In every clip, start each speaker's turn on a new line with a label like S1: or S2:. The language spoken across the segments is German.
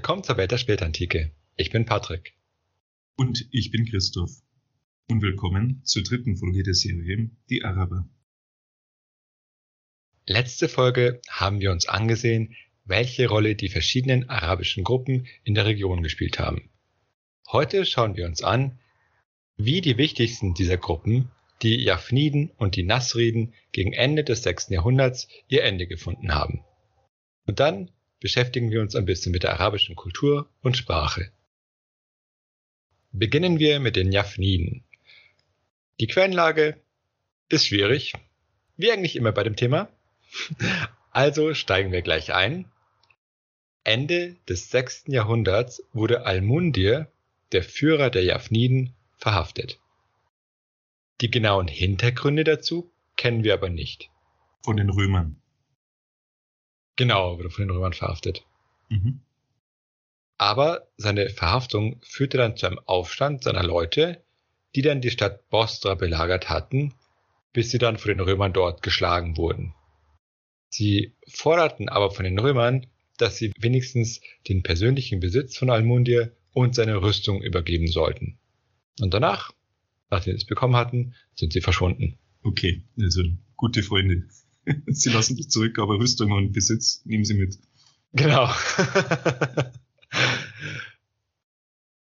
S1: willkommen zur Welt der Spätantike. Ich bin Patrick.
S2: Und ich bin Christoph. Und willkommen zur dritten Folge der Serie Die Araber.
S1: Letzte Folge haben wir uns angesehen, welche Rolle die verschiedenen arabischen Gruppen in der Region gespielt haben. Heute schauen wir uns an, wie die wichtigsten dieser Gruppen, die Jafniden und die Nasriden, gegen Ende des 6. Jahrhunderts ihr Ende gefunden haben. Und dann beschäftigen wir uns ein bisschen mit der arabischen Kultur und Sprache. Beginnen wir mit den Jafniden. Die Quellenlage ist schwierig, wie eigentlich immer bei dem Thema. Also steigen wir gleich ein. Ende des 6. Jahrhunderts wurde Al-Mundir, der Führer der Jafniden, verhaftet. Die genauen Hintergründe dazu kennen wir aber nicht.
S2: Von den Römern.
S1: Genau, wurde von den Römern verhaftet. Mhm. Aber seine Verhaftung führte dann zu einem Aufstand seiner Leute, die dann die Stadt Bostra belagert hatten, bis sie dann von den Römern dort geschlagen wurden. Sie forderten aber von den Römern, dass sie wenigstens den persönlichen Besitz von Almundir und seine Rüstung übergeben sollten. Und danach, nachdem sie es bekommen hatten, sind sie verschwunden.
S2: Okay, also gute Freunde. sie lassen dich zurück, aber Rüstung und Besitz nehmen sie mit.
S1: Genau.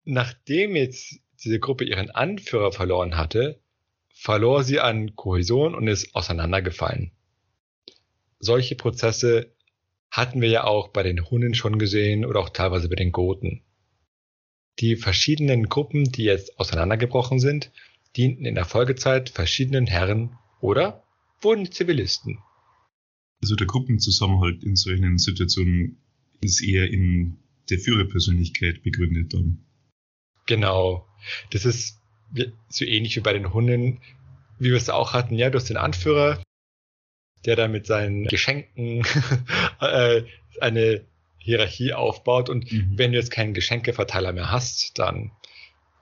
S1: Nachdem jetzt diese Gruppe ihren Anführer verloren hatte, verlor sie an Kohäsion und ist auseinandergefallen. Solche Prozesse hatten wir ja auch bei den Hunnen schon gesehen oder auch teilweise bei den Goten. Die verschiedenen Gruppen, die jetzt auseinandergebrochen sind, dienten in der Folgezeit verschiedenen Herren oder wurden Zivilisten.
S2: Also der Gruppenzusammenhalt in solchen Situationen ist eher in der Führerpersönlichkeit begründet dann.
S1: Genau. Das ist so ähnlich wie bei den Hunden, wie wir es auch hatten. Ja, du hast den Anführer, der da mit seinen Geschenken äh, eine Hierarchie aufbaut und mhm. wenn du jetzt keinen Geschenkeverteiler mehr hast, dann,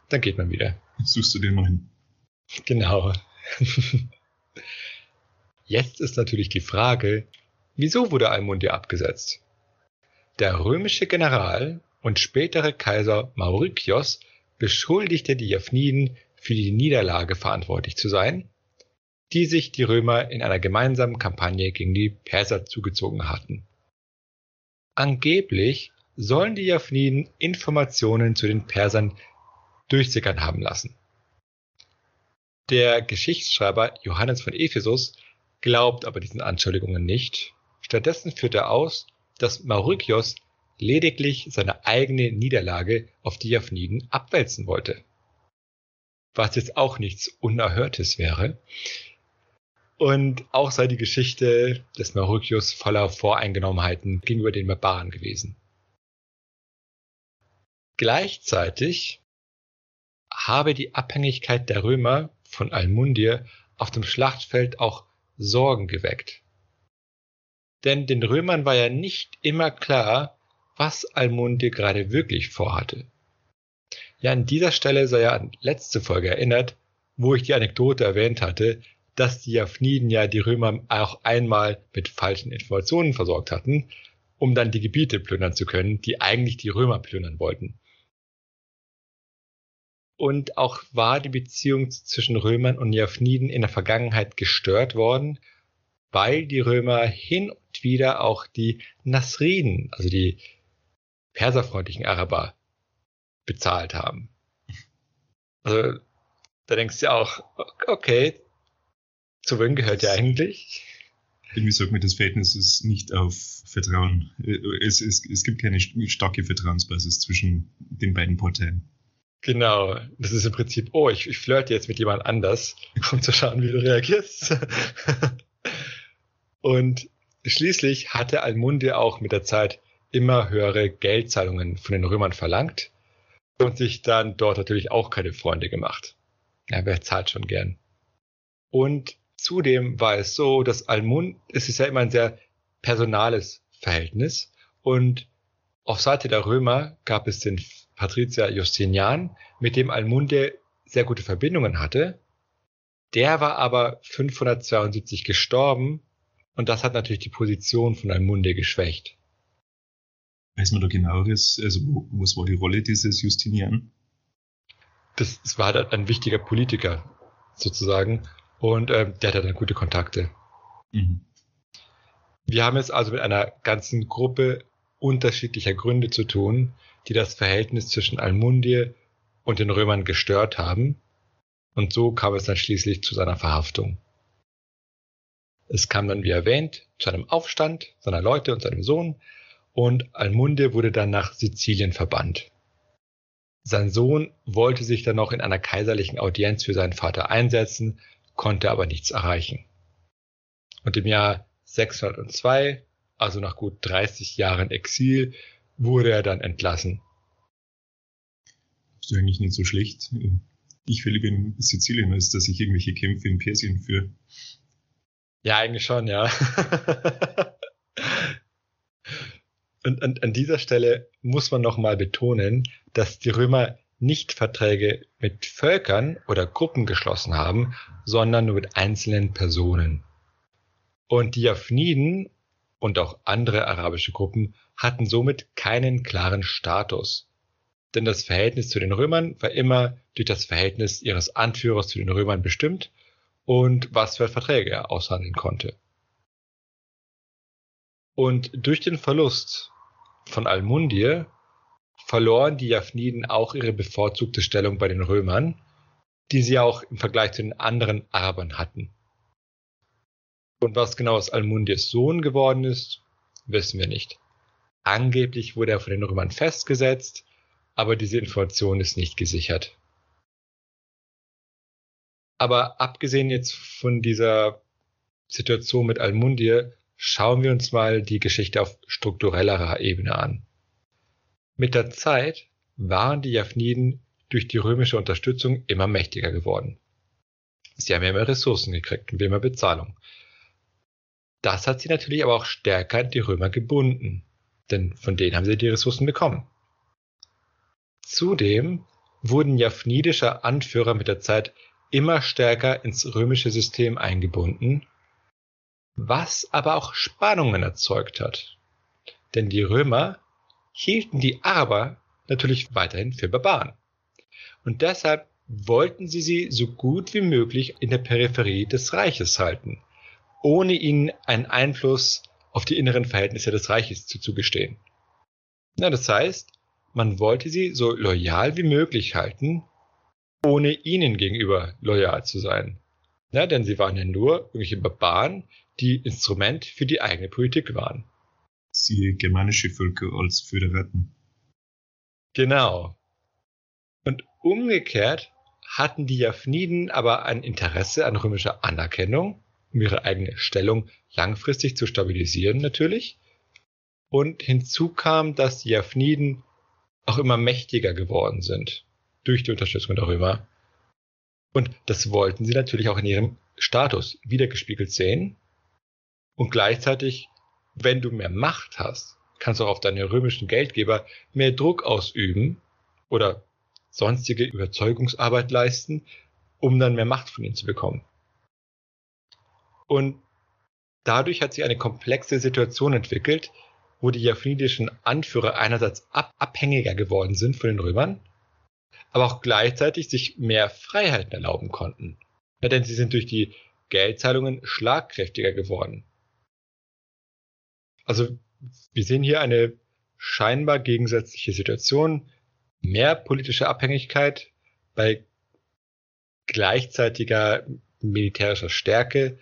S1: dann geht man wieder.
S2: Suchst du den mal hin.
S1: Genau. Jetzt ist natürlich die Frage, wieso wurde Almundia abgesetzt? Der römische General und spätere Kaiser Maurikios beschuldigte die Japhniden für die Niederlage verantwortlich zu sein, die sich die Römer in einer gemeinsamen Kampagne gegen die Perser zugezogen hatten. Angeblich sollen die Japhniden Informationen zu den Persern durchsickern haben lassen. Der Geschichtsschreiber Johannes von Ephesus glaubt aber diesen Anschuldigungen nicht. Stattdessen führt er aus, dass Maurikios lediglich seine eigene Niederlage auf die Japhniden abwälzen wollte. Was jetzt auch nichts Unerhörtes wäre. Und auch sei die Geschichte des Maurikios voller Voreingenommenheiten gegenüber den Barbaren gewesen. Gleichzeitig habe die Abhängigkeit der Römer von Almundir auf dem Schlachtfeld auch Sorgen geweckt. Denn den Römern war ja nicht immer klar, was Almunde gerade wirklich vorhatte. Ja, an dieser Stelle sei ja an letzte Folge erinnert, wo ich die Anekdote erwähnt hatte, dass die Japhniden ja die Römer auch einmal mit falschen Informationen versorgt hatten, um dann die Gebiete plündern zu können, die eigentlich die Römer plündern wollten. Und auch war die Beziehung zwischen Römern und Japhniden in der Vergangenheit gestört worden, weil die Römer hin und wieder auch die Nasriden, also die perserfreundlichen Araber, bezahlt haben. Also da denkst du ja auch, okay, zu wem gehört ihr eigentlich?
S2: Irgendwie sagt man, das Verhältnis ist nicht auf Vertrauen. Es, es, es gibt keine starke Vertrauensbasis zwischen den beiden Parteien.
S1: Genau, das ist im Prinzip, oh, ich, ich flirte jetzt mit jemand anders, um zu schauen, wie du reagierst. und schließlich hatte Almunde auch mit der Zeit immer höhere Geldzahlungen von den Römern verlangt und sich dann dort natürlich auch keine Freunde gemacht. Ja, wer zahlt schon gern? Und zudem war es so, dass Almund, es ist ja immer ein sehr personales Verhältnis und auf Seite der Römer gab es den Patrizier Justinian, mit dem Almunde sehr gute Verbindungen hatte. Der war aber 572 gestorben und das hat natürlich die Position von Almunde geschwächt.
S2: Weiß man da genaueres, also was war die Rolle dieses Justinian?
S1: Das, das war halt ein wichtiger Politiker sozusagen und äh, der hatte dann gute Kontakte. Mhm. Wir haben es also mit einer ganzen Gruppe unterschiedlicher Gründe zu tun, die das Verhältnis zwischen Almundie und den Römern gestört haben. Und so kam es dann schließlich zu seiner Verhaftung. Es kam dann, wie erwähnt, zu einem Aufstand seiner Leute und seinem Sohn und Almunde wurde dann nach Sizilien verbannt. Sein Sohn wollte sich dann noch in einer kaiserlichen Audienz für seinen Vater einsetzen, konnte aber nichts erreichen. Und im Jahr 602, also nach gut 30 Jahren Exil, wurde er dann entlassen.
S2: Ist eigentlich nicht so schlecht. Ich will lieber in Sizilien, als dass ich irgendwelche Kämpfe in Persien führe.
S1: Ja, eigentlich schon, ja. und, und an dieser Stelle muss man nochmal betonen, dass die Römer nicht Verträge mit Völkern oder Gruppen geschlossen haben, sondern nur mit einzelnen Personen. Und die Japhniden und auch andere arabische Gruppen hatten somit keinen klaren Status. Denn das Verhältnis zu den Römern war immer durch das Verhältnis ihres Anführers zu den Römern bestimmt und was für Verträge er aushandeln konnte. Und durch den Verlust von Almundir verloren die Japhniden auch ihre bevorzugte Stellung bei den Römern, die sie auch im Vergleich zu den anderen Arabern hatten. Und was genau aus Almundirs Sohn geworden ist, wissen wir nicht. Angeblich wurde er von den Römern festgesetzt, aber diese Information ist nicht gesichert. Aber abgesehen jetzt von dieser Situation mit Almundir, schauen wir uns mal die Geschichte auf strukturellerer Ebene an. Mit der Zeit waren die Japhniden durch die römische Unterstützung immer mächtiger geworden. Sie haben immer Ressourcen gekriegt und immer Bezahlung. Das hat sie natürlich aber auch stärker an die Römer gebunden, denn von denen haben sie die Ressourcen bekommen. Zudem wurden japhnidische Anführer mit der Zeit immer stärker ins römische System eingebunden, was aber auch Spannungen erzeugt hat. Denn die Römer hielten die Araber natürlich weiterhin für Barbaren. Und deshalb wollten sie sie so gut wie möglich in der Peripherie des Reiches halten, ohne ihnen einen Einfluss auf die inneren Verhältnisse des Reiches zuzugestehen. Ja, das heißt, man wollte sie so loyal wie möglich halten, ohne ihnen gegenüber loyal zu sein. Ja, denn sie waren ja nur irgendwelche Barbaren, die Instrument für die eigene Politik waren.
S2: Siehe germanische Völker als Föderaten.
S1: Genau. Und umgekehrt hatten die Japhniden aber ein Interesse an römischer Anerkennung, um ihre eigene Stellung langfristig zu stabilisieren natürlich. Und hinzu kam, dass die Japhniden auch immer mächtiger geworden sind durch die Unterstützung der Römer. Und das wollten sie natürlich auch in ihrem Status wiedergespiegelt sehen. Und gleichzeitig, wenn du mehr Macht hast, kannst du auch auf deine römischen Geldgeber mehr Druck ausüben oder sonstige Überzeugungsarbeit leisten, um dann mehr Macht von ihnen zu bekommen. Und dadurch hat sich eine komplexe Situation entwickelt, wo die japhnidischen Anführer einerseits ab abhängiger geworden sind von den Römern aber auch gleichzeitig sich mehr Freiheiten erlauben konnten. Ja, denn sie sind durch die Geldzahlungen schlagkräftiger geworden. Also wir sehen hier eine scheinbar gegensätzliche Situation, mehr politische Abhängigkeit bei gleichzeitiger militärischer Stärke,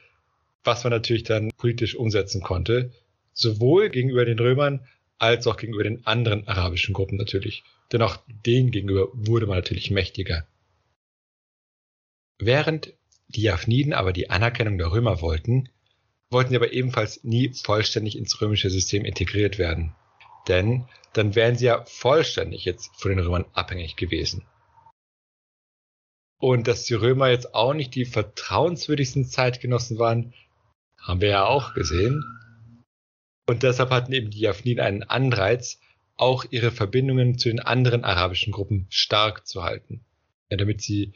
S1: was man natürlich dann politisch umsetzen konnte, sowohl gegenüber den Römern als auch gegenüber den anderen arabischen Gruppen natürlich denn auch denen gegenüber wurde man natürlich mächtiger. Während die Japhniden aber die Anerkennung der Römer wollten, wollten sie aber ebenfalls nie vollständig ins römische System integriert werden. Denn dann wären sie ja vollständig jetzt von den Römern abhängig gewesen. Und dass die Römer jetzt auch nicht die vertrauenswürdigsten Zeitgenossen waren, haben wir ja auch gesehen. Und deshalb hatten eben die Japhniden einen Anreiz, auch ihre Verbindungen zu den anderen arabischen Gruppen stark zu halten. Ja, damit sie,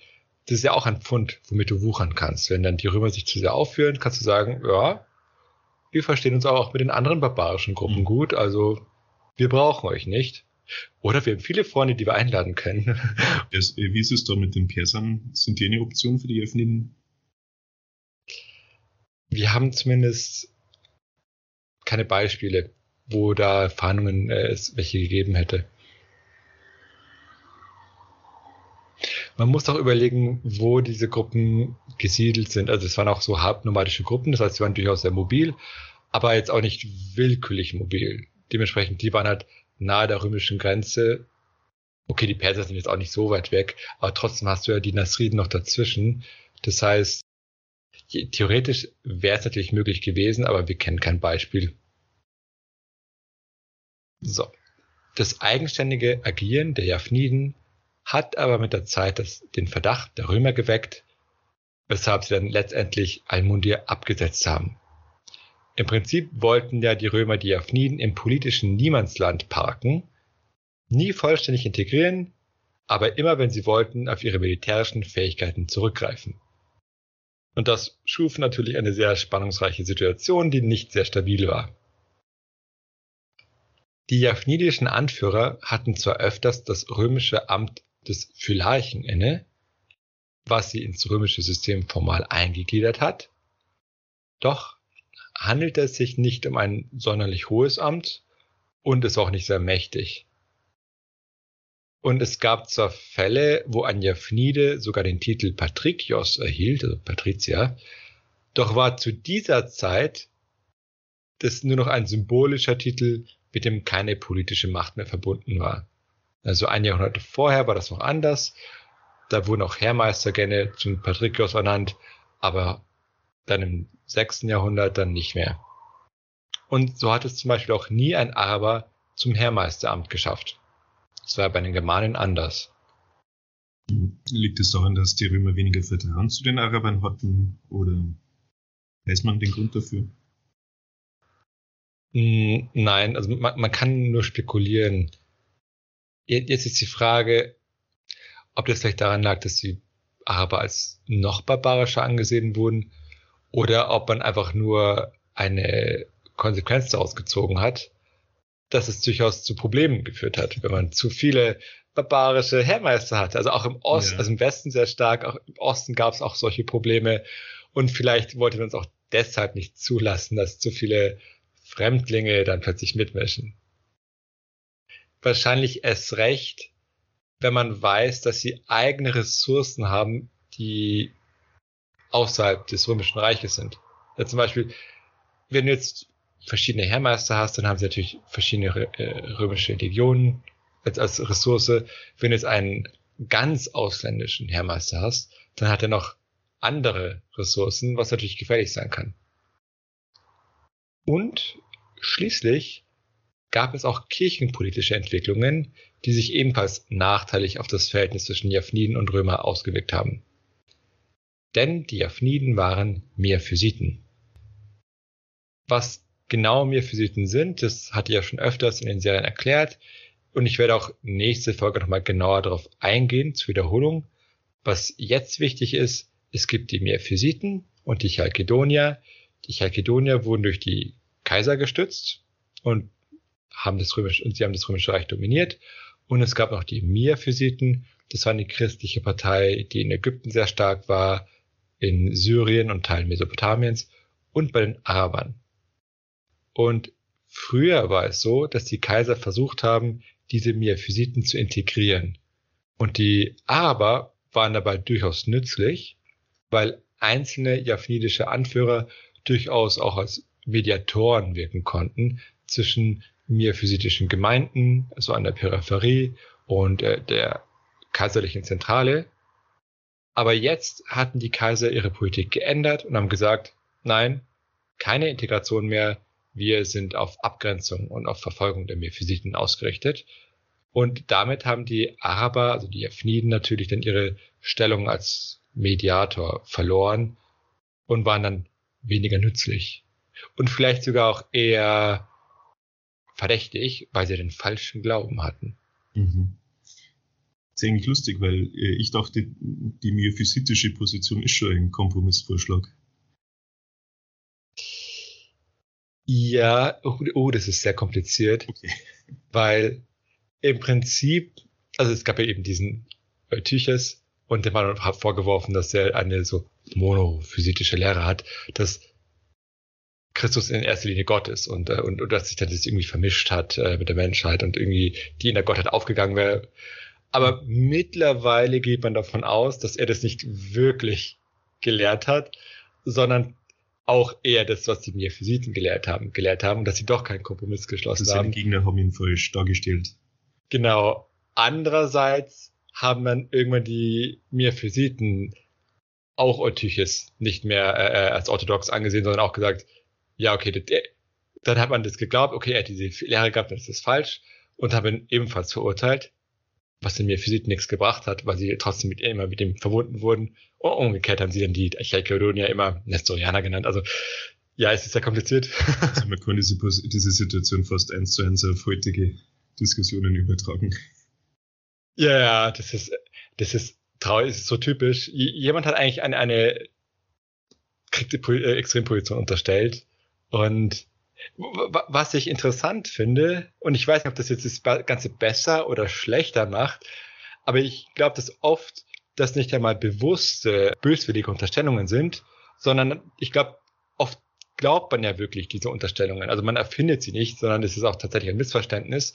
S1: das ist ja auch ein Pfund, womit du wuchern kannst. Wenn dann die Römer sich zu sehr aufführen, kannst du sagen, ja, wir verstehen uns auch mit den anderen barbarischen Gruppen mhm. gut, also wir brauchen euch nicht. Oder wir haben viele Freunde, die wir einladen können.
S2: Das, äh, wie ist es da mit den Persern? Sind die eine Option für die Elfeniden?
S1: Wir haben zumindest keine Beispiele, wo da Fahndungen äh, es welche gegeben hätte. Man muss auch überlegen, wo diese Gruppen gesiedelt sind. Also es waren auch so halbnomadische Gruppen, das heißt, sie waren durchaus sehr mobil, aber jetzt auch nicht willkürlich mobil. Dementsprechend, die waren halt nahe der römischen Grenze. Okay, die Perser sind jetzt auch nicht so weit weg, aber trotzdem hast du ja die Nasriden noch dazwischen. Das heißt, theoretisch wäre es natürlich möglich gewesen, aber wir kennen kein Beispiel. So. Das eigenständige Agieren der Japhniden hat aber mit der Zeit das, den Verdacht der Römer geweckt, weshalb sie dann letztendlich Almundir abgesetzt haben. Im Prinzip wollten ja die Römer die Japhniden im politischen Niemandsland parken, nie vollständig integrieren, aber immer wenn sie wollten, auf ihre militärischen Fähigkeiten zurückgreifen. Und das schuf natürlich eine sehr spannungsreiche Situation, die nicht sehr stabil war. Die japhnidischen Anführer hatten zwar öfters das römische Amt des Phylarchen inne, was sie ins römische System formal eingegliedert hat. Doch handelt es sich nicht um ein sonderlich hohes Amt und ist auch nicht sehr mächtig. Und es gab zwar Fälle, wo ein Japhnide sogar den Titel Patrikios erhielt, also Patrizier, doch war zu dieser Zeit das nur noch ein symbolischer Titel, mit dem keine politische Macht mehr verbunden war. Also ein Jahrhundert vorher war das noch anders. Da wurden auch Heermeister gerne zum Patrikios ernannt, aber dann im sechsten Jahrhundert dann nicht mehr. Und so hat es zum Beispiel auch nie ein Araber zum Heermeisteramt geschafft. Das war bei den Germanen anders.
S2: Liegt es daran, dass die Römer weniger Vertrauen zu den Arabern hatten oder weiß man den Grund dafür?
S1: Hm, nein, also man, man kann nur spekulieren. Jetzt ist die Frage, ob das vielleicht daran lag, dass die Araber als noch barbarischer angesehen wurden oder ob man einfach nur eine Konsequenz daraus gezogen hat, dass es durchaus zu Problemen geführt hat, wenn man zu viele barbarische Heermeister hatte. Also auch im Osten, ja. also im Westen sehr stark, auch im Osten gab es auch solche Probleme. Und vielleicht wollte man es auch deshalb nicht zulassen, dass zu viele Fremdlinge dann plötzlich mitmischen wahrscheinlich erst recht, wenn man weiß, dass sie eigene Ressourcen haben, die außerhalb des Römischen Reiches sind. Ja, zum Beispiel, wenn du jetzt verschiedene Heermeister hast, dann haben sie natürlich verschiedene äh, römische Legionen als, als Ressource. Wenn du jetzt einen ganz ausländischen Heermeister hast, dann hat er noch andere Ressourcen, was natürlich gefährlich sein kann. Und schließlich gab es auch kirchenpolitische Entwicklungen, die sich ebenfalls nachteilig auf das Verhältnis zwischen Japhniden und Römer ausgewirkt haben. Denn die Japhniden waren Miaphysiten. Was genau Miaphysiten sind, das hatte ich ja schon öfters in den Serien erklärt und ich werde auch nächste Folge nochmal genauer darauf eingehen, zur Wiederholung. Was jetzt wichtig ist, es gibt die Miaphysiten und die Chalkedonier. Die Chalkedonier wurden durch die Kaiser gestützt und haben das römische, und sie haben das römische Reich dominiert. Und es gab noch die Miaphysiten. Das war eine christliche Partei, die in Ägypten sehr stark war, in Syrien und Teilen Mesopotamiens und bei den Arabern. Und früher war es so, dass die Kaiser versucht haben, diese Miaphysiten zu integrieren. Und die Araber waren dabei durchaus nützlich, weil einzelne japhnidische Anführer durchaus auch als Mediatoren wirken konnten zwischen miaphysitischen Gemeinden, also an der Peripherie und äh, der kaiserlichen Zentrale. Aber jetzt hatten die Kaiser ihre Politik geändert und haben gesagt, nein, keine Integration mehr, wir sind auf Abgrenzung und auf Verfolgung der Miaphysiten ausgerichtet. Und damit haben die Araber, also die Japhniden natürlich dann ihre Stellung als Mediator verloren und waren dann weniger nützlich. Und vielleicht sogar auch eher verdächtig, weil sie den falschen Glauben hatten. Mhm.
S2: Das ist eigentlich lustig, weil äh, ich dachte, die myophysitische Position ist schon ein Kompromissvorschlag.
S1: Ja, oh, oh, das ist sehr kompliziert. Okay. weil im Prinzip, also es gab ja eben diesen Eutyches und dem war vorgeworfen, dass er eine so monophysitische Lehre hat, dass Christus in erster Linie Gott ist und, äh, und, und dass sich dann das irgendwie vermischt hat äh, mit der Menschheit und irgendwie die in der Gottheit aufgegangen wäre. Aber mittlerweile geht man davon aus, dass er das nicht wirklich gelehrt hat, sondern auch eher das, was die Metaphysiten gelehrt haben, gelehrt haben dass sie doch keinen Kompromiss geschlossen
S2: also
S1: haben.
S2: Seine Gegner haben ihn falsch dargestellt.
S1: Genau. Andererseits haben dann irgendwann die Metaphysiten auch Eutyches nicht mehr äh, äh, als orthodox angesehen, sondern auch gesagt, ja, okay, das, dann hat man das geglaubt, okay, er hat diese Lehre gehabt, das ist falsch und haben ihn ebenfalls verurteilt, was in mir Physik nichts gebracht hat, weil sie trotzdem mit, immer mit dem verbunden wurden. Und umgekehrt haben sie dann die Chalkedonier immer Nestorianer genannt. Also ja, es ist sehr kompliziert.
S2: Also man kann diese, diese Situation fast eins zu eins auf heutige Diskussionen übertragen.
S1: Ja, ja, das ist, das ist traurig, das ist so typisch. Jemand hat eigentlich eine, eine äh, Extremposition unterstellt und was ich interessant finde, und ich weiß nicht, ob das jetzt das Ganze besser oder schlechter macht, aber ich glaube, dass oft das nicht einmal bewusste, böswillige Unterstellungen sind, sondern ich glaube, oft glaubt man ja wirklich diese Unterstellungen. Also man erfindet sie nicht, sondern es ist auch tatsächlich ein Missverständnis,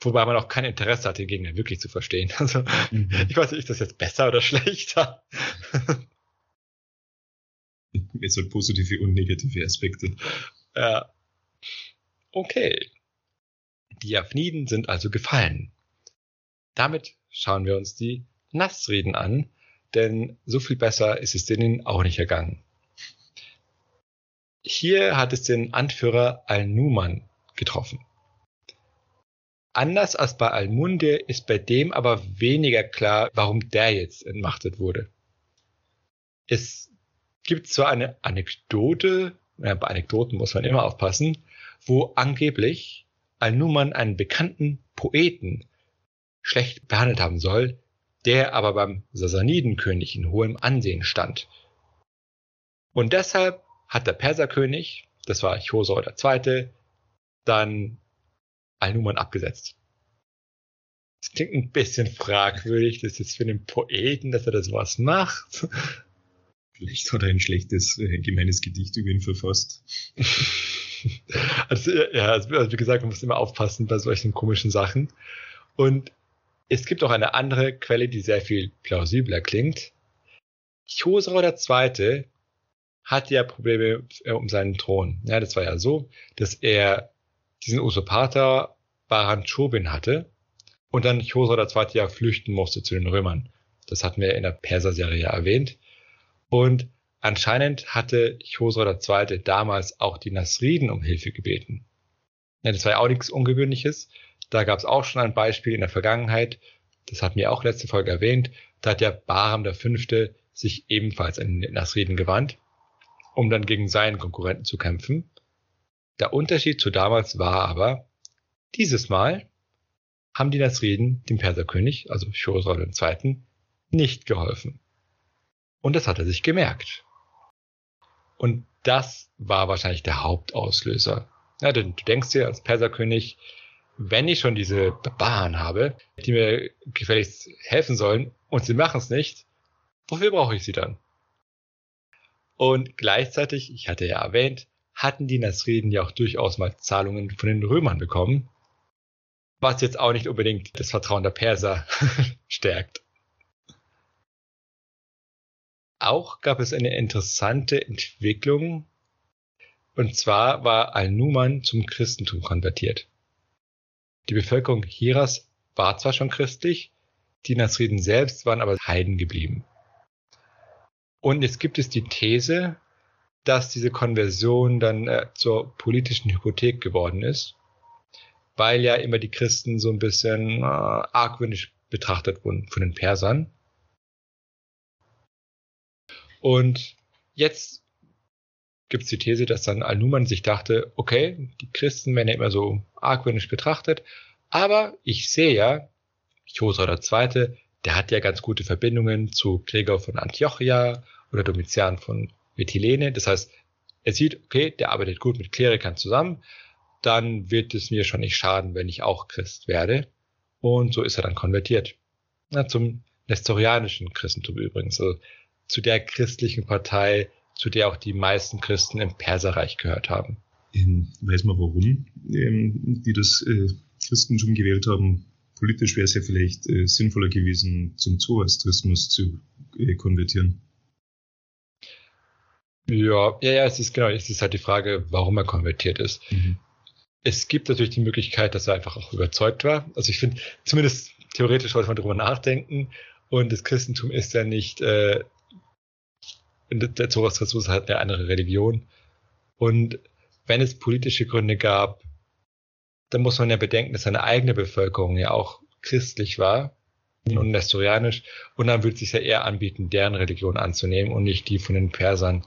S1: wobei man auch kein Interesse hat, den Gegner wirklich zu verstehen. Also mhm. ich weiß nicht, ist das jetzt besser oder schlechter?
S2: Es hat positive und negative Aspekte.
S1: Ja. Okay. Die Aphniden sind also gefallen. Damit schauen wir uns die Nassreden an, denn so viel besser ist es denen auch nicht ergangen. Hier hat es den Anführer Al-Numan getroffen. Anders als bei Al-Munde ist bei dem aber weniger klar, warum der jetzt entmachtet wurde. Es gibt zwar eine Anekdote, ja, bei Anekdoten muss man immer aufpassen, wo angeblich Al-Numan einen bekannten Poeten schlecht behandelt haben soll, der aber beim Sassanidenkönig in hohem Ansehen stand. Und deshalb hat der Perserkönig, das war Chosor II., dann Al-Numan abgesetzt. Das klingt ein bisschen fragwürdig, das ist für den Poeten, dass er das was macht.
S2: Vielleicht hat er ein schlechtes, gemeines Gedicht über ihn verfasst.
S1: also, ja, also, wie gesagt, man muss immer aufpassen bei solchen komischen Sachen. Und es gibt auch eine andere Quelle, die sehr viel plausibler klingt. Chosrau II. hatte ja Probleme äh, um seinen Thron. Ja, das war ja so, dass er diesen Usurpator Baran Chobin hatte und dann Chosrau II. ja flüchten musste zu den Römern. Das hatten wir in der Perser-Serie erwähnt. Und anscheinend hatte Chosra II. damals auch die Nasriden um Hilfe gebeten. Das war ja auch nichts Ungewöhnliches. Da gab es auch schon ein Beispiel in der Vergangenheit. Das hatten wir auch letzte Folge erwähnt. Da hat ja Bahram V. sich ebenfalls an den Nasriden gewandt, um dann gegen seinen Konkurrenten zu kämpfen. Der Unterschied zu damals war aber, dieses Mal haben die Nasriden dem Perserkönig, also Chosra II., nicht geholfen. Und das hat er sich gemerkt. Und das war wahrscheinlich der Hauptauslöser. Ja, denn du denkst dir als Perserkönig, wenn ich schon diese Barbaren habe, die mir gefälligst helfen sollen und sie machen es nicht, wofür brauche ich sie dann? Und gleichzeitig, ich hatte ja erwähnt, hatten die Nasriden ja auch durchaus mal Zahlungen von den Römern bekommen, was jetzt auch nicht unbedingt das Vertrauen der Perser stärkt. Auch gab es eine interessante Entwicklung. Und zwar war Al-Numan zum Christentum konvertiert. Die Bevölkerung Hiras war zwar schon christlich, die Nasriden selbst waren aber Heiden geblieben. Und jetzt gibt es die These, dass diese Konversion dann äh, zur politischen Hypothek geworden ist, weil ja immer die Christen so ein bisschen äh, argwöhnisch betrachtet wurden von den Persern. Und jetzt gibt es die These, dass dann Al-Numan sich dachte, okay, die Christen werden ja immer so argwöhnisch betrachtet, aber ich sehe ja, Chosra II., der hat ja ganz gute Verbindungen zu Gregor von Antiochia oder Domitian von Mytilene. Das heißt, er sieht, okay, der arbeitet gut mit Klerikern zusammen, dann wird es mir schon nicht schaden, wenn ich auch Christ werde. Und so ist er dann konvertiert. Na, zum nestorianischen Christentum übrigens, also zu der christlichen Partei, zu der auch die meisten Christen im Perserreich gehört haben.
S2: Ähm, weiß man warum ähm, die das äh, Christentum gewählt haben? Politisch wäre es ja vielleicht äh, sinnvoller gewesen, zum Zoroastrismus zu äh, konvertieren.
S1: Ja, ja, ja, es ist genau, es ist halt die Frage, warum er konvertiert ist. Mhm. Es gibt natürlich die Möglichkeit, dass er einfach auch überzeugt war. Also ich finde, zumindest theoretisch sollte man darüber nachdenken. Und das Christentum ist ja nicht, äh, der Zoroastrismus hat eine andere Religion. Und wenn es politische Gründe gab, dann muss man ja bedenken, dass seine eigene Bevölkerung ja auch christlich war mhm. und nestorianisch. Und dann würde es sich ja eher anbieten, deren Religion anzunehmen und nicht die von den Persern.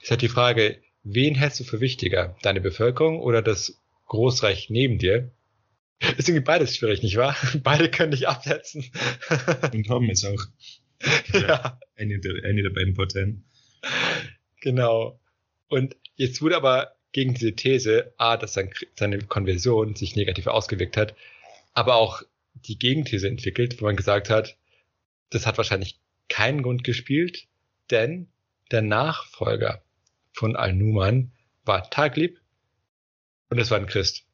S1: Ist halt die Frage, wen hältst du für wichtiger? Deine Bevölkerung oder das Großreich neben dir? Ist irgendwie beides schwierig, nicht wahr? Beide können dich absetzen.
S2: Und haben es auch. Ja. Eine der, eine der beiden Parteien.
S1: Genau. Und jetzt wurde aber gegen diese These, A, dass sein, seine Konversion sich negativ ausgewirkt hat, aber auch die Gegenthese entwickelt, wo man gesagt hat, das hat wahrscheinlich keinen Grund gespielt, denn der Nachfolger von Al-Numan war taglieb und es war ein Christ.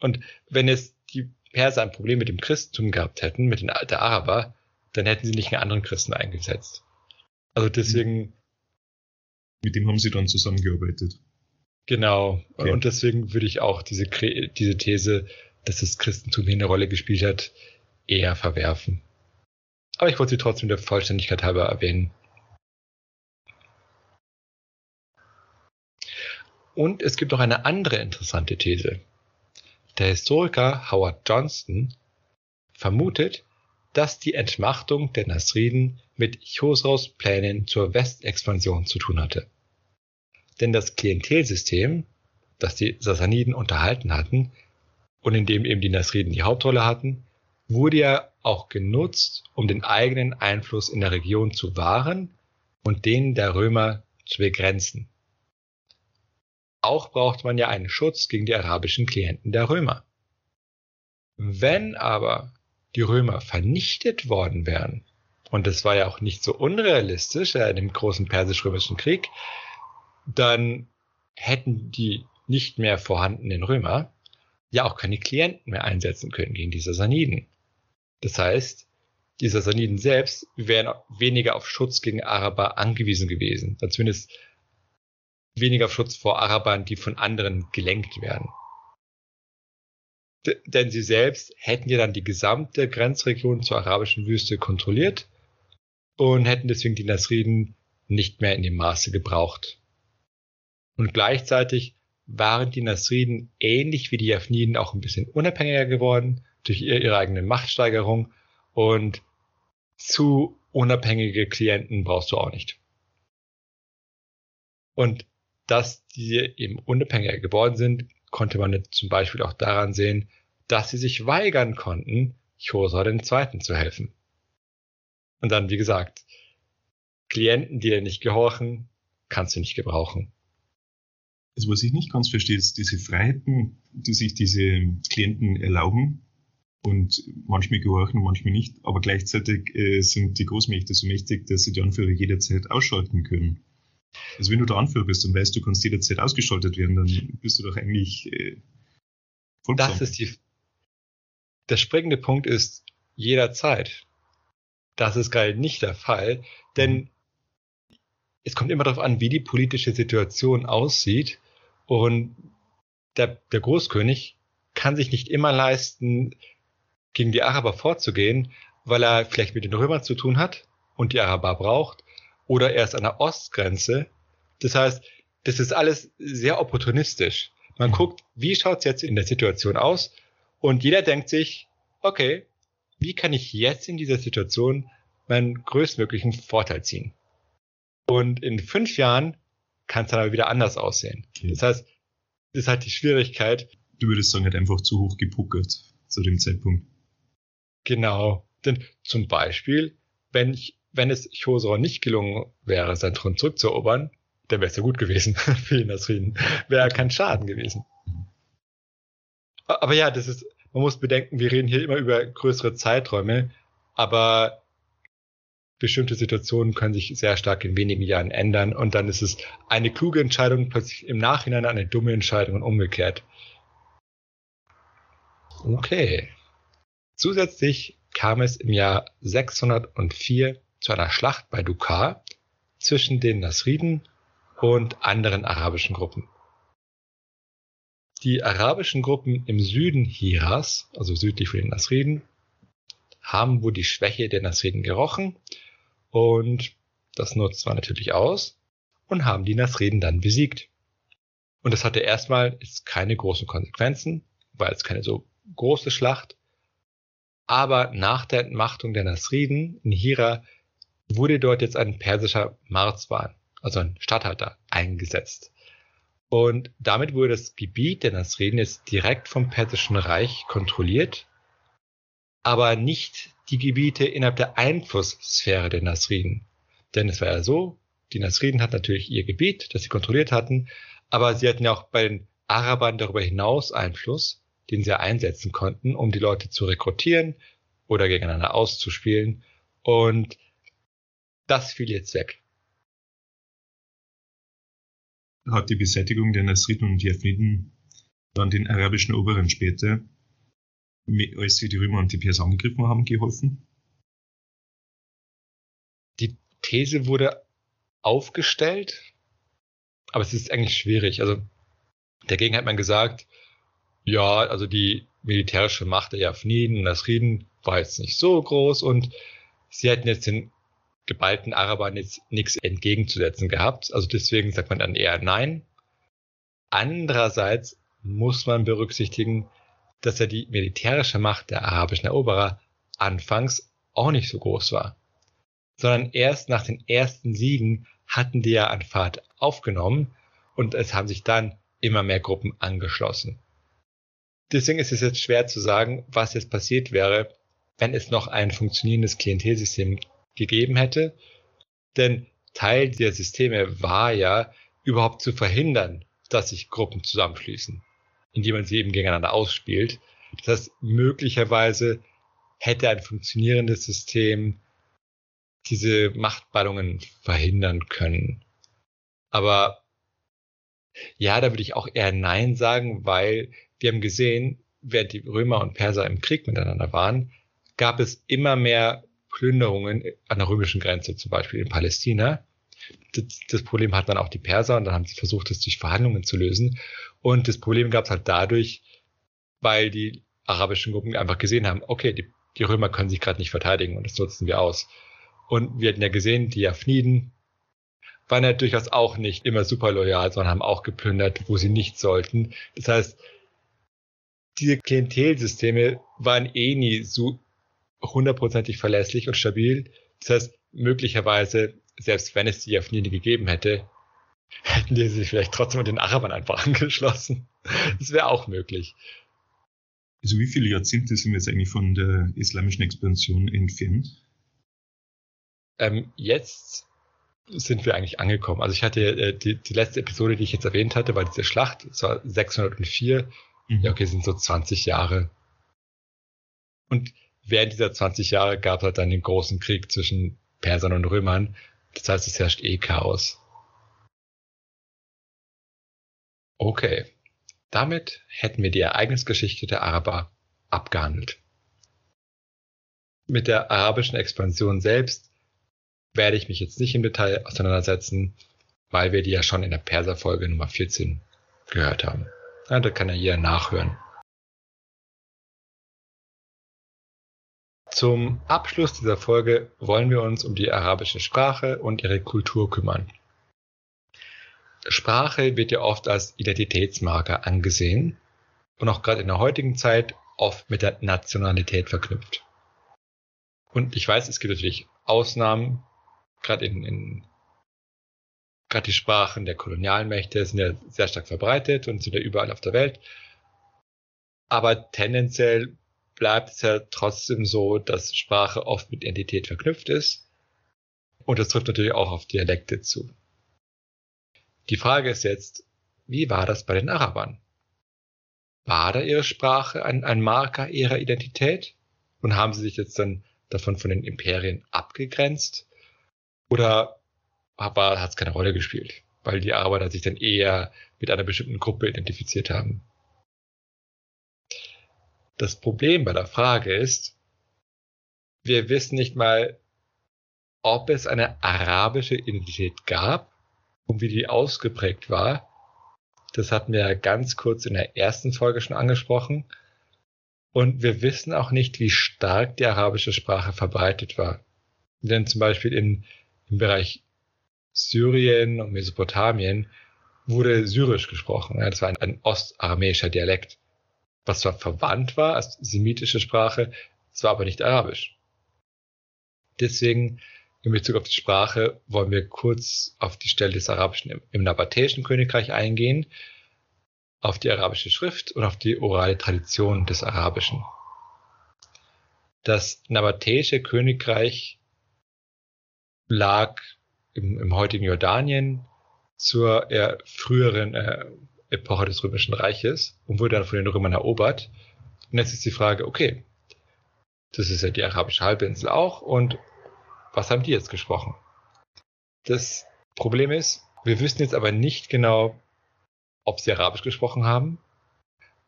S1: Und wenn es die Perser ein Problem mit dem Christentum gehabt hätten, mit den der Araber, dann hätten sie nicht einen anderen Christen eingesetzt. Also deswegen.
S2: Mit dem haben sie dann zusammengearbeitet.
S1: Genau. Okay. Und deswegen würde ich auch diese, diese These, dass das Christentum hier eine Rolle gespielt hat, eher verwerfen. Aber ich wollte sie trotzdem der Vollständigkeit halber erwähnen. Und es gibt noch eine andere interessante These. Der Historiker Howard Johnston vermutet, dass die Entmachtung der Nasriden mit Chosraus Plänen zur Westexpansion zu tun hatte. Denn das Klientelsystem, das die Sassaniden unterhalten hatten und in dem eben die Nasriden die Hauptrolle hatten, wurde ja auch genutzt, um den eigenen Einfluss in der Region zu wahren und den der Römer zu begrenzen. Auch braucht man ja einen Schutz gegen die arabischen Klienten der Römer. Wenn aber die Römer vernichtet worden wären, und das war ja auch nicht so unrealistisch in dem großen persisch-römischen Krieg, dann hätten die nicht mehr vorhandenen Römer ja auch keine Klienten mehr einsetzen können gegen die Sassaniden. Das heißt, die Sassaniden selbst wären weniger auf Schutz gegen Araber angewiesen gewesen, zumindest weniger Schutz vor Arabern, die von anderen gelenkt werden. Denn sie selbst hätten ja dann die gesamte Grenzregion zur arabischen Wüste kontrolliert und hätten deswegen die Nasriden nicht mehr in dem Maße gebraucht. Und gleichzeitig waren die Nasriden ähnlich wie die Jafniden auch ein bisschen unabhängiger geworden durch ihre eigene Machtsteigerung und zu unabhängige Klienten brauchst du auch nicht. Und dass die eben unabhängiger geworden sind, konnte man zum Beispiel auch daran sehen, dass sie sich weigern konnten, Chosa II. zu helfen. Und dann, wie gesagt, Klienten, die dir nicht gehorchen, kannst du nicht gebrauchen.
S2: Also was ich nicht ganz verstehe, ist diese Freiheiten, die sich diese Klienten erlauben und manchmal gehorchen manchmal nicht, aber gleichzeitig äh, sind die Großmächte so mächtig, dass sie die Anführer jederzeit ausschalten können. Also wenn du der Anführer bist und weißt, du kannst jederzeit ausgeschaltet werden, dann bist du doch eigentlich äh,
S1: vollkommen. Das ist die. Der springende Punkt ist jederzeit. Das ist gerade nicht der Fall, denn es kommt immer darauf an, wie die politische Situation aussieht und der, der Großkönig kann sich nicht immer leisten, gegen die Araber vorzugehen, weil er vielleicht mit den Römern zu tun hat und die Araber braucht oder erst an der Ostgrenze. Das heißt, das ist alles sehr opportunistisch. Man mhm. guckt, wie schaut's jetzt in der Situation aus? Und jeder denkt sich, okay, wie kann ich jetzt in dieser Situation meinen größtmöglichen Vorteil ziehen? Und in fünf Jahren kann es dann aber wieder anders aussehen. Okay. Das heißt, das ist halt die Schwierigkeit.
S2: Du würdest sagen, hat einfach zu hoch gepuckert zu dem Zeitpunkt.
S1: Genau. Denn zum Beispiel, wenn ich wenn es Chosroe nicht gelungen wäre, sein Thron zurückzuerobern, dann wäre es ja gut gewesen für ihn, das Frieden. Wäre kein Schaden gewesen. Aber ja, das ist, man muss bedenken, wir reden hier immer über größere Zeiträume, aber bestimmte Situationen können sich sehr stark in wenigen Jahren ändern und dann ist es eine kluge Entscheidung plötzlich im Nachhinein eine dumme Entscheidung und umgekehrt. Okay. Zusätzlich kam es im Jahr 604 zu einer Schlacht bei Dukar zwischen den Nasriden und anderen arabischen Gruppen. Die arabischen Gruppen im Süden Hiras, also südlich von den Nasriden, haben wohl die Schwäche der Nasriden gerochen und das nutzt man natürlich aus und haben die Nasriden dann besiegt. Und das hatte erstmal jetzt keine großen Konsequenzen, weil es keine so große Schlacht. Aber nach der Entmachtung der Nasriden in Hira wurde dort jetzt ein persischer Marzwan, also ein Statthalter, eingesetzt. Und damit wurde das Gebiet der Nasriden jetzt direkt vom Persischen Reich kontrolliert, aber nicht die Gebiete innerhalb der Einflusssphäre der Nasriden. Denn es war ja so, die Nasriden hatten natürlich ihr Gebiet, das sie kontrolliert hatten, aber sie hatten ja auch bei den Arabern darüber hinaus Einfluss, den sie einsetzen konnten, um die Leute zu rekrutieren oder gegeneinander auszuspielen. Und das fiel jetzt weg.
S2: Hat die Beseitigung der Nasriden und Jefniden dann den arabischen Oberen später, als sie die Römer und die Perser angegriffen haben, geholfen?
S1: Die These wurde aufgestellt, aber es ist eigentlich schwierig. Also dagegen hat man gesagt, ja, also die militärische Macht der Jafniden und Nasriden war jetzt nicht so groß und sie hätten jetzt den geballten Arabern jetzt nichts entgegenzusetzen gehabt. Also deswegen sagt man dann eher nein. Andererseits muss man berücksichtigen, dass ja die militärische Macht der arabischen Eroberer anfangs auch nicht so groß war, sondern erst nach den ersten Siegen hatten die ja an Fahrt aufgenommen und es haben sich dann immer mehr Gruppen angeschlossen. Deswegen ist es jetzt schwer zu sagen, was jetzt passiert wäre, wenn es noch ein funktionierendes Klientelsystem gegeben hätte. Denn Teil der Systeme war ja, überhaupt zu verhindern, dass sich Gruppen zusammenschließen, indem man sie eben gegeneinander ausspielt. Das heißt, möglicherweise hätte ein funktionierendes System diese Machtballungen verhindern können. Aber ja, da würde ich auch eher Nein sagen, weil wir haben gesehen, während die Römer und Perser im Krieg miteinander waren, gab es immer mehr Plünderungen an der römischen Grenze, zum Beispiel in Palästina. Das, das Problem hatten dann auch die Perser und dann haben sie versucht, das durch Verhandlungen zu lösen. Und das Problem gab es halt dadurch, weil die arabischen Gruppen einfach gesehen haben, okay, die, die Römer können sich gerade nicht verteidigen und das nutzen wir aus. Und wir hatten ja gesehen, die Jafniden waren ja durchaus auch nicht immer super loyal, sondern haben auch geplündert, wo sie nicht sollten. Das heißt, diese Klientelsysteme waren eh nie so hundertprozentig verlässlich und stabil. Das heißt, möglicherweise, selbst wenn es die Jafnini gegeben hätte, hätten die sich vielleicht trotzdem mit den Arabern einfach angeschlossen. Das wäre auch möglich.
S2: Also wie viele Jahrzehnte sind wir jetzt eigentlich von der islamischen Expansion entfernt?
S1: Ähm, jetzt sind wir eigentlich angekommen. Also ich hatte äh, die, die letzte Episode, die ich jetzt erwähnt hatte, war diese Schlacht, das war 604. Mhm. Ja, okay, sind so 20 Jahre. Und während dieser 20 Jahre gab es halt dann den großen Krieg zwischen Persern und Römern. Das heißt, es herrscht eh Chaos. Okay. Damit hätten wir die Ereignisgeschichte der Araber abgehandelt. Mit der arabischen Expansion selbst werde ich mich jetzt nicht im Detail auseinandersetzen, weil wir die ja schon in der Perser-Folge Nummer 14 gehört haben. Ja, da kann ja jeder nachhören. Zum Abschluss dieser Folge wollen wir uns um die arabische Sprache und ihre Kultur kümmern. Sprache wird ja oft als Identitätsmarker angesehen und auch gerade in der heutigen Zeit oft mit der Nationalität verknüpft. Und ich weiß, es gibt natürlich Ausnahmen, gerade in, in gerade die Sprachen der Kolonialmächte sind ja sehr stark verbreitet und sind ja überall auf der Welt. Aber tendenziell bleibt es ja trotzdem so, dass Sprache oft mit Identität verknüpft ist. Und das trifft natürlich auch auf Dialekte zu. Die Frage ist jetzt, wie war das bei den Arabern? war da ihre Sprache ein, ein Marker ihrer Identität? Und haben sie sich jetzt dann davon von den Imperien abgegrenzt? Oder hat es keine Rolle gespielt? Weil die Arbeiter sich dann eher mit einer bestimmten Gruppe identifiziert haben. Das Problem bei der Frage ist, wir wissen nicht mal, ob es eine arabische Identität gab und wie die ausgeprägt war. Das hatten wir ja ganz kurz in der ersten Folge schon angesprochen. Und wir wissen auch nicht, wie stark die arabische Sprache verbreitet war. Denn zum Beispiel in, im Bereich Syrien und Mesopotamien wurde Syrisch gesprochen. Das war ein, ein ostaramäischer Dialekt, was zwar verwandt war als semitische Sprache, es war aber nicht arabisch. Deswegen in Bezug auf die Sprache wollen wir kurz auf die Stelle des Arabischen im, im Nabatäischen Königreich eingehen, auf die arabische Schrift und auf die orale Tradition des Arabischen. Das Nabatäische Königreich lag im, im heutigen Jordanien zur eher früheren äh, Epoche des Römischen Reiches und wurde dann von den Römern erobert. Und jetzt ist die Frage, okay, das ist ja die arabische Halbinsel auch und was haben die jetzt gesprochen? Das Problem ist, wir wissen jetzt aber nicht genau, ob sie Arabisch gesprochen haben,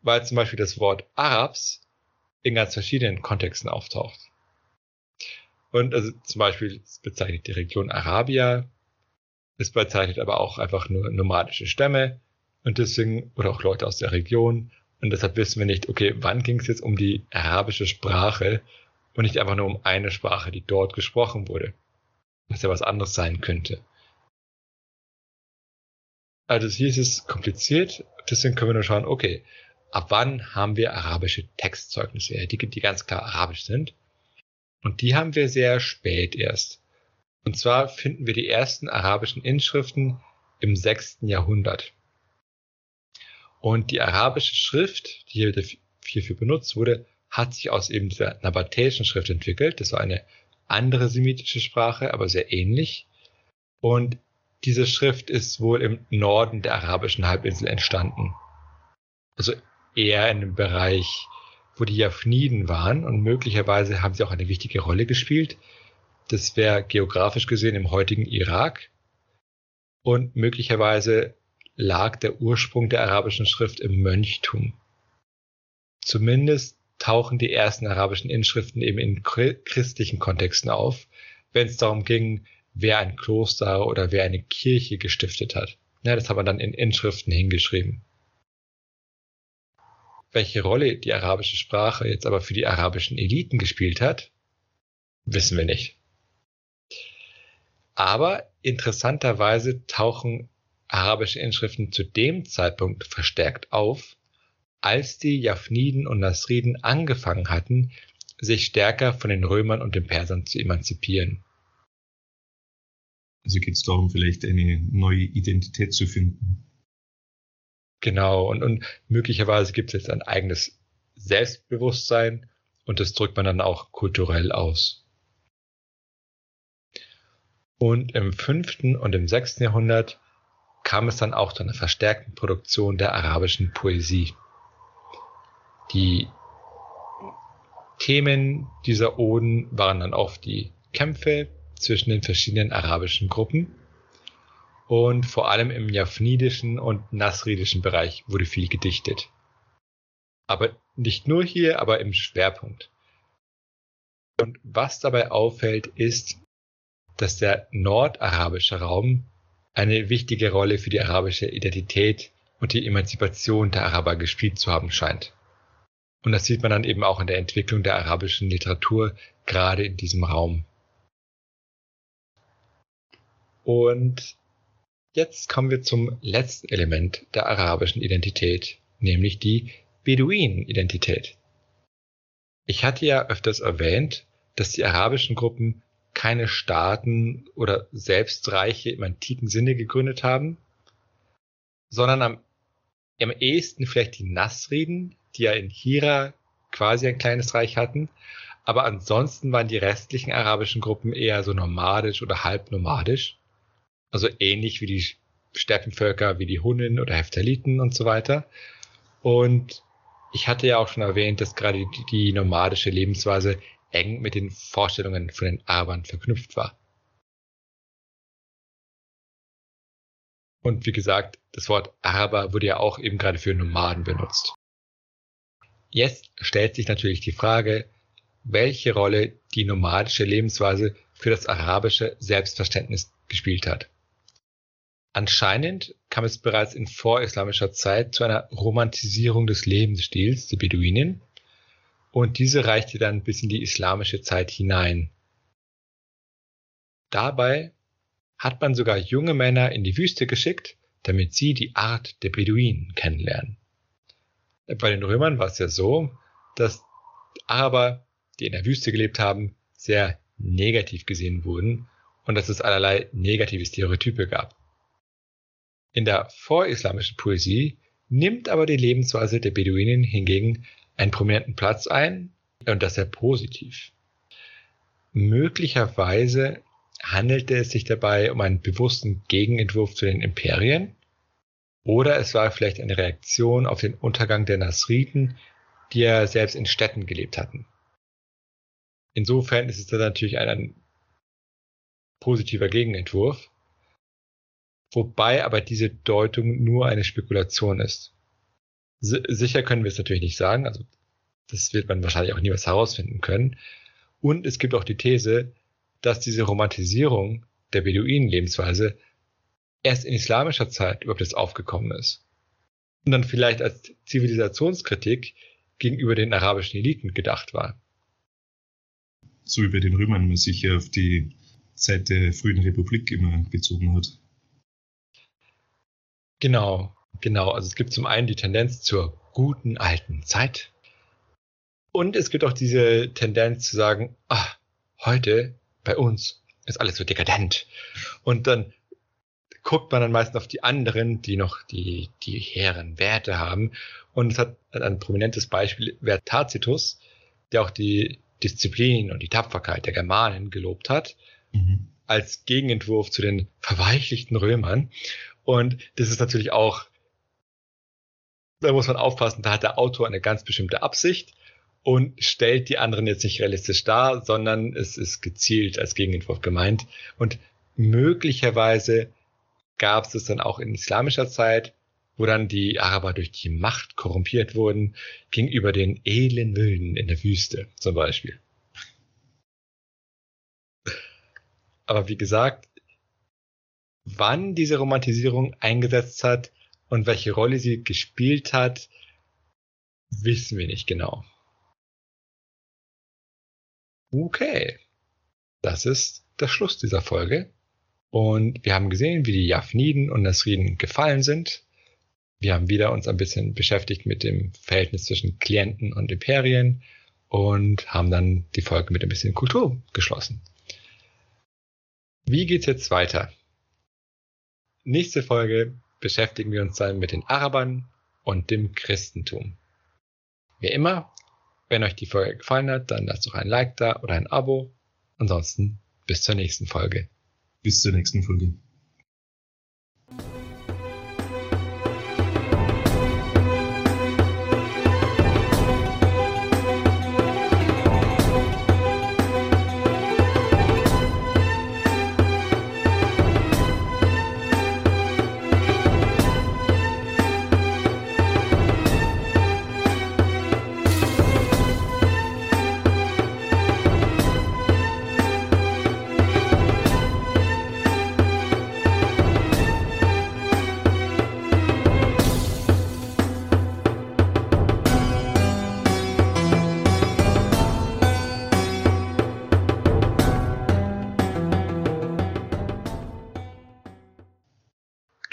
S1: weil zum Beispiel das Wort Arabs in ganz verschiedenen Kontexten auftaucht. Und also zum Beispiel bezeichnet die Region Arabia, es bezeichnet aber auch einfach nur nomadische Stämme und deswegen, oder auch Leute aus der Region. Und deshalb wissen wir nicht, okay, wann ging es jetzt um die arabische Sprache und nicht einfach nur um eine Sprache, die dort gesprochen wurde. Was ja was anderes sein könnte. Also hier ist es kompliziert, deswegen können wir nur schauen, okay, ab wann haben wir arabische Textzeugnisse, die, die ganz klar arabisch sind. Und die haben wir sehr spät erst. Und zwar finden wir die ersten arabischen Inschriften im sechsten Jahrhundert. Und die arabische Schrift, die hierfür benutzt wurde, hat sich aus eben dieser nabatäischen Schrift entwickelt. Das war eine andere semitische Sprache, aber sehr ähnlich. Und diese Schrift ist wohl im Norden der arabischen Halbinsel entstanden. Also eher in dem Bereich, wo die Japhniden waren und möglicherweise haben sie auch eine wichtige Rolle gespielt. Das wäre geografisch gesehen im heutigen Irak. Und möglicherweise lag der Ursprung der arabischen Schrift im Mönchtum. Zumindest tauchen die ersten arabischen Inschriften eben in christlichen Kontexten auf, wenn es darum ging, wer ein Kloster oder wer eine Kirche gestiftet hat. Ja, das hat man dann in Inschriften hingeschrieben. Welche Rolle die arabische Sprache jetzt aber für die arabischen Eliten gespielt hat, wissen wir nicht. Aber interessanterweise tauchen arabische Inschriften zu dem Zeitpunkt verstärkt auf, als die Japhniden und Nasriden angefangen hatten, sich stärker von den Römern und den Persern zu emanzipieren.
S2: Also geht es darum, vielleicht eine neue Identität zu finden.
S1: Genau, und, und möglicherweise gibt es jetzt ein eigenes Selbstbewusstsein und das drückt man dann auch kulturell aus. Und im fünften und im sechsten Jahrhundert kam es dann auch zu einer verstärkten Produktion der arabischen Poesie. Die Themen dieser Oden waren dann oft die Kämpfe zwischen den verschiedenen arabischen Gruppen und vor allem im japhnidischen und nasridischen Bereich wurde viel gedichtet. Aber nicht nur hier, aber im Schwerpunkt. Und was dabei auffällt, ist, dass der nordarabische Raum eine wichtige Rolle für die arabische Identität und die Emanzipation der Araber gespielt zu haben scheint. Und das sieht man dann eben auch in der Entwicklung der arabischen Literatur, gerade in diesem Raum. Und jetzt kommen wir zum letzten Element der arabischen Identität, nämlich die Beduinen-Identität. Ich hatte ja öfters erwähnt, dass die arabischen Gruppen keine Staaten oder Selbstreiche im antiken Sinne gegründet haben, sondern am, am ehesten vielleicht die Nasriden, die ja in Hira quasi ein kleines Reich hatten. Aber ansonsten waren die restlichen arabischen Gruppen eher so nomadisch oder halbnomadisch. Also ähnlich wie die Steppenvölker, wie die Hunnen oder Heftaliten und so weiter. Und Ich hatte ja auch schon erwähnt, dass gerade die, die nomadische Lebensweise eng mit den Vorstellungen von den Arabern verknüpft war. Und wie gesagt, das Wort Araber wurde ja auch eben gerade für Nomaden benutzt. Jetzt stellt sich natürlich die Frage, welche Rolle die nomadische Lebensweise für das arabische Selbstverständnis gespielt hat. Anscheinend kam es bereits in vorislamischer Zeit zu einer Romantisierung des Lebensstils der Beduinen und diese reichte dann bis in die islamische Zeit hinein. Dabei hat man sogar junge Männer in die Wüste geschickt, damit sie die Art der Beduinen kennenlernen. Bei den Römern war es ja so, dass Araber, die in der Wüste gelebt haben, sehr negativ gesehen wurden und dass es allerlei negative Stereotype gab. In der vorislamischen Poesie nimmt aber die Lebensweise der Beduinen hingegen einen prominenten Platz ein und das sehr positiv. Möglicherweise handelte es sich dabei um einen bewussten Gegenentwurf zu den Imperien oder es war vielleicht eine Reaktion auf den Untergang der Nasriden, die ja selbst in Städten gelebt hatten. Insofern ist es dann natürlich ein, ein positiver Gegenentwurf, wobei aber diese Deutung nur eine Spekulation ist. Sicher können wir es natürlich nicht sagen, also das wird man wahrscheinlich auch niemals herausfinden können. Und es gibt auch die These, dass diese Romantisierung der Beduinen-Lebensweise erst in islamischer Zeit überhaupt erst aufgekommen ist. Und dann vielleicht als Zivilisationskritik gegenüber den arabischen Eliten gedacht war.
S2: So wie bei den Römern man sich ja auf die Zeit der frühen Republik immer bezogen hat.
S1: Genau, genau. Also es gibt zum einen die Tendenz zur guten alten Zeit. Und es gibt auch diese Tendenz zu sagen, ah, heute bei uns ist alles so dekadent. Und dann guckt man dann meistens auf die anderen, die noch die, die hehren Werte haben. Und es hat ein prominentes Beispiel, wer Tacitus, der auch die Disziplin und die Tapferkeit der Germanen gelobt hat, mhm. als Gegenentwurf zu den verweichlichten Römern. Und das ist natürlich auch, da muss man aufpassen, da hat der Autor eine ganz bestimmte Absicht und stellt die anderen jetzt nicht realistisch dar, sondern es ist gezielt als Gegenentwurf gemeint. Und möglicherweise gab es es dann auch in islamischer Zeit, wo dann die Araber durch die Macht korrumpiert wurden, gegenüber den edlen Wilden in der Wüste zum Beispiel. Aber wie gesagt, wann diese Romantisierung eingesetzt hat und welche Rolle sie gespielt hat, wissen wir nicht genau. Okay. Das ist der Schluss dieser Folge. Und wir haben gesehen, wie die Jafniden und Nasriden gefallen sind. Wir haben wieder uns ein bisschen beschäftigt mit dem Verhältnis zwischen Klienten und Imperien und haben dann die Folge mit ein bisschen Kultur geschlossen. Wie geht's jetzt weiter? Nächste Folge beschäftigen wir uns dann mit den Arabern und dem Christentum. Wie immer wenn euch die Folge gefallen hat, dann lasst doch ein Like da oder ein Abo. Ansonsten bis zur nächsten Folge.
S2: Bis zur nächsten Folge.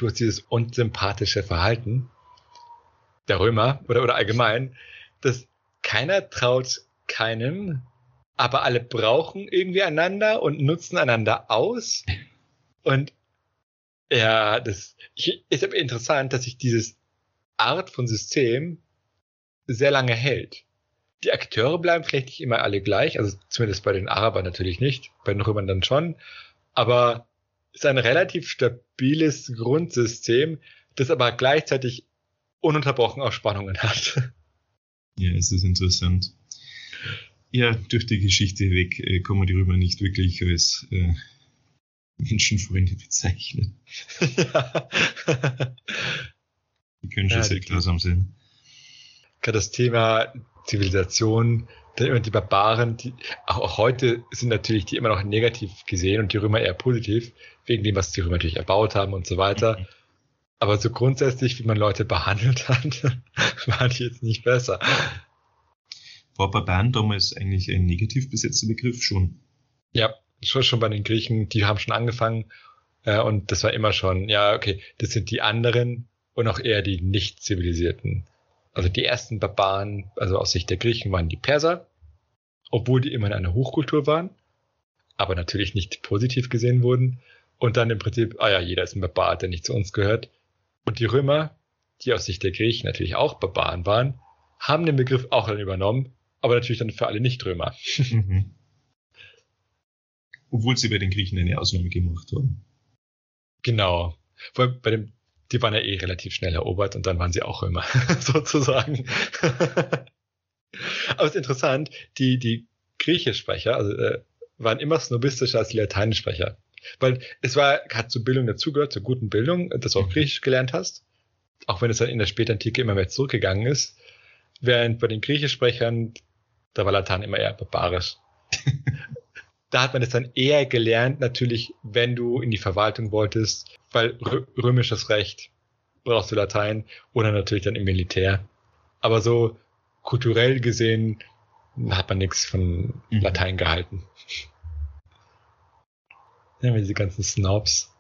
S1: Durch dieses unsympathische Verhalten der Römer oder, oder allgemein, dass keiner traut keinem, aber alle brauchen irgendwie einander und nutzen einander aus. Und ja, das ist aber interessant, dass sich dieses Art von System sehr lange hält. Die Akteure bleiben vielleicht nicht immer alle gleich, also zumindest bei den Arabern natürlich nicht, bei den Römern dann schon, aber ist ein relativ stabiles Grundsystem, das aber gleichzeitig ununterbrochen auch Spannungen hat.
S2: Ja, es ist interessant. Ja, durch die Geschichte weg äh, kann man die Römer nicht wirklich als äh, Menschenfreunde bezeichnen. Ja. die können schon ja, sehr grausam sein.
S1: Das Thema Zivilisation, die Barbaren, die, auch heute sind natürlich die immer noch negativ gesehen und die Römer eher positiv, wegen dem, was die Römer natürlich erbaut haben und so weiter. Mhm. Aber so grundsätzlich, wie man Leute behandelt hat, waren die jetzt nicht besser.
S2: War Barbaren damals eigentlich ein negativ besetzter Begriff schon?
S1: Ja, schon, schon bei den Griechen, die haben schon angefangen äh, und das war immer schon, ja, okay, das sind die anderen und auch eher die nicht zivilisierten. Also die ersten Barbaren, also aus Sicht der Griechen, waren die Perser, obwohl die immer in einer Hochkultur waren, aber natürlich nicht positiv gesehen wurden. Und dann im Prinzip, ah ja, jeder ist ein Barbar, der nicht zu uns gehört. Und die Römer, die aus Sicht der Griechen natürlich auch Barbaren waren, haben den Begriff auch dann übernommen, aber natürlich dann für alle Nicht-Römer. Mhm.
S2: Obwohl sie bei den Griechen eine Ausnahme gemacht haben.
S1: Genau. Weil bei dem, die waren ja eh relativ schnell erobert und dann waren sie auch Römer, sozusagen. aber es ist interessant, die, die Griechischsprecher also, äh, waren immer snobistischer als die Lateinischsprecher. Weil es war, hat zur Bildung dazugehört, zur guten Bildung, dass du auch mhm. Griechisch gelernt hast. Auch wenn es dann in der Spätantike immer mehr zurückgegangen ist. Während bei den Griechischsprechern, da war Latein immer eher barbarisch. da hat man es dann eher gelernt, natürlich, wenn du in die Verwaltung wolltest, weil römisches Recht brauchst du Latein oder natürlich dann im Militär. Aber so kulturell gesehen hat man nichts von mhm. Latein gehalten. Ja, diese ganzen Snobs.